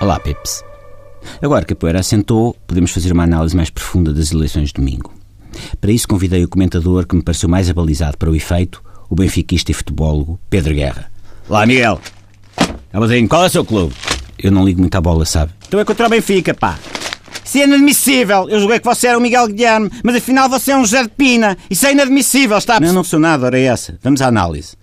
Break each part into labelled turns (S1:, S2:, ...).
S1: Olá, Pips. Agora que a poeira assentou, podemos fazer uma análise mais profunda das eleições de domingo. Para isso convidei o comentador que me pareceu mais abalizado para o efeito, o benfiquista e futebolólogo Pedro Guerra. Olá, Miguel. Amadrinho, qual é o seu clube? Eu não ligo muito à bola, sabe?
S2: Então é contra o Benfica, pá. Isso é inadmissível. Eu julguei que você era o Miguel Guilherme, mas afinal você é um José de Pina. Isso é inadmissível, está a
S1: Não, não sou nada, ora é essa. Vamos à análise.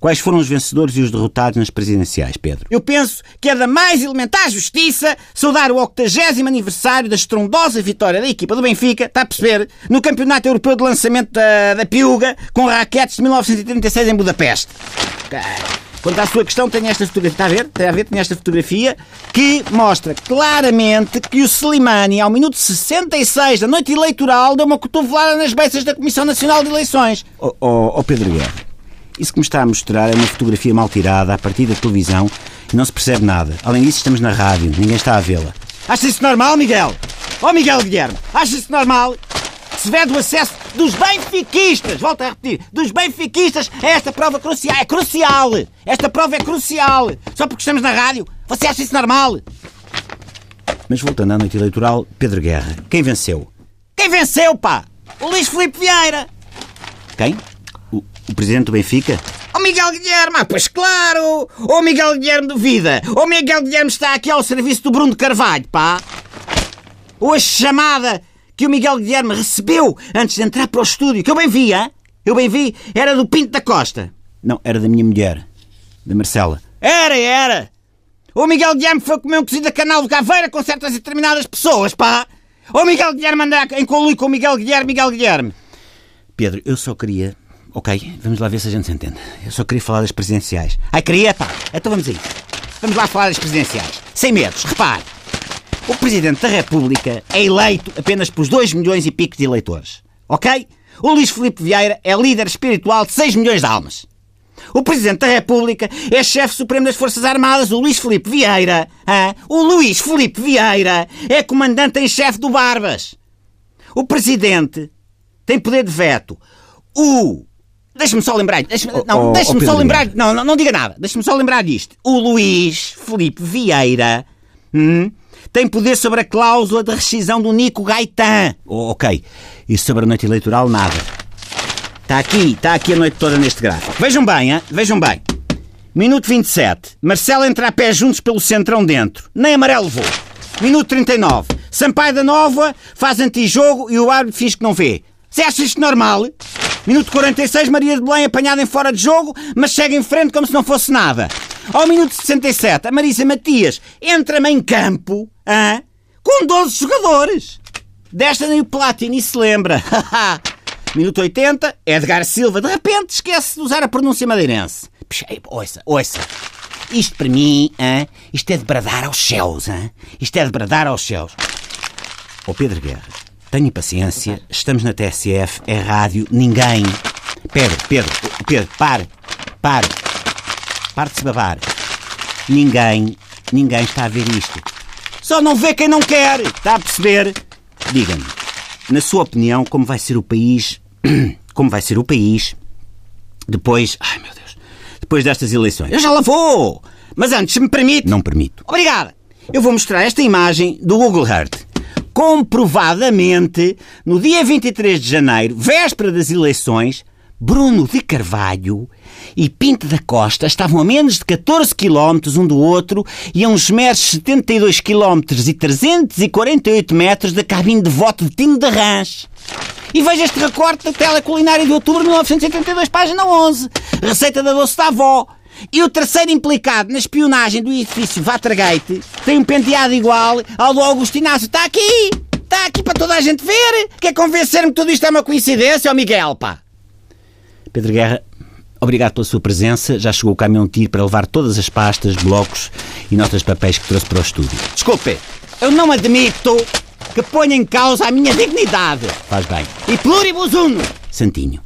S1: Quais foram os vencedores e os derrotados nas presidenciais, Pedro?
S2: Eu penso que é da mais elementar justiça saudar o 80 aniversário da estrondosa vitória da equipa do Benfica, está a perceber, no Campeonato Europeu de Lançamento da, da Piuga, com raquetes de 1936 em Budapeste. Quanto à sua questão, tenho esta fotografia. Está a ver? Está a ver? Tenho esta fotografia que mostra claramente que o Slimani, ao minuto 66 da noite eleitoral, deu uma cotovelada nas beiças da Comissão Nacional de Eleições.
S1: Oh, oh, oh, Pedro Guerra, isso que me está a mostrar é uma fotografia mal tirada a partir da televisão e não se percebe nada. Além disso, estamos na rádio, ninguém está a vê-la.
S2: Acha isso normal, Miguel? Ó oh, Miguel Guilherme, acha isso normal? Se vê do acesso dos benfiquistas, volto a repetir, dos benfiquistas a esta prova crucial. É crucial! Esta prova é crucial! Só porque estamos na rádio, você acha isso normal?
S1: Mas voltando à noite eleitoral, Pedro Guerra, quem venceu?
S2: Quem venceu, pá? O Luís Filipe Vieira!
S1: Quem? Presidente do Benfica?
S2: O Miguel Guilherme, ah, pois claro! O Miguel Guilherme duvida! O Miguel Guilherme está aqui ao serviço do Bruno Carvalho, pá! Ou a chamada que o Miguel Guilherme recebeu antes de entrar para o estúdio, que eu bem vi, hein? Eu bem vi, era do Pinto da Costa.
S1: Não, era da minha mulher, da Marcela.
S2: Era, era! O Miguel Guilherme foi comer um cozido a canal de caveira com certas e determinadas pessoas, pá! O Miguel Guilherme andar em colui com o Miguel Guilherme, Miguel Guilherme.
S1: Pedro, eu só queria... Ok, vamos lá ver se a gente se entende. Eu só queria falar das presidenciais.
S2: Ai, queria, pá! Então vamos aí. Vamos lá falar das presidenciais. Sem medos, repare. O Presidente da República é eleito apenas por 2 milhões e pico de eleitores. Ok? O Luís Filipe Vieira é líder espiritual de 6 milhões de almas. O Presidente da República é chefe supremo das Forças Armadas, o Luís Filipe Vieira. Hein? O Luís Filipe Vieira é comandante em chefe do Barbas. O Presidente tem poder de veto. O. Deixa-me só lembrar. Deixa não, oh, deixa-me oh, só lembrar. Não, não, não diga nada. Deixa-me só lembrar disto. O Luís Filipe Vieira. Hum, tem poder sobre a cláusula de rescisão do Nico Gaetan.
S1: Oh, ok. E sobre a noite eleitoral, nada.
S2: Está aqui, está aqui a noite toda neste gráfico. Vejam bem, hein? vejam bem. Minuto 27. Marcelo entra a pé juntos pelo centrão dentro. Nem amarelo levou. Minuto 39. Sampaio da Nova faz antijogo e o árbitro finge que não vê. Você acha isto normal? Minuto 46, Maria de Belém apanhada em fora de jogo, mas segue em frente como se não fosse nada. Ao minuto 67, a Marisa Matias entra-me em campo hein, com 12 jogadores. Desta nem o Platini se lembra. minuto 80, Edgar Silva de repente esquece de usar a pronúncia madeirense. Ouça, ouça. Isto para mim, hein, isto é de bradar aos céus. Hein? Isto é de bradar aos céus.
S1: Oh Pedro Guerra, tenha paciência, estamos na TSF, é rádio, ninguém. Pedro, Pedro, Pedro, pare, pare. Pare de se babar. Ninguém, ninguém está a ver isto.
S2: Só não vê quem não quer. Está a perceber?
S1: Diga-me, na sua opinião, como vai ser o país, como vai ser o país depois, ai meu Deus, depois destas eleições?
S2: Eu já lá vou. Mas antes, se me permite.
S1: Não permito.
S2: Obrigada. Eu vou mostrar esta imagem do Google Earth. Comprovadamente, no dia 23 de janeiro, véspera das eleições, Bruno de Carvalho e Pinto da Costa estavam a menos de 14 km um do outro e a uns meros 72 km e 348 metros da cabine de voto de Tino de Rãs. E veja este recorte da tela culinária de outubro de 1982, página 11. Receita da doce da avó. E o terceiro implicado na espionagem do edifício Watergate tem um penteado igual ao do Augusto Inácio. Está aqui! Está aqui para toda a gente ver! Quer convencer-me que tudo isto é uma coincidência, ó Miguel, pá?
S1: Pedro Guerra, obrigado pela sua presença. Já chegou o caminhão tiro para levar todas as pastas, blocos e notas de papéis que trouxe para o estúdio.
S2: Desculpe, eu não admito que ponha em causa a minha dignidade.
S1: Faz bem.
S2: E pluribus uno.
S1: Santinho.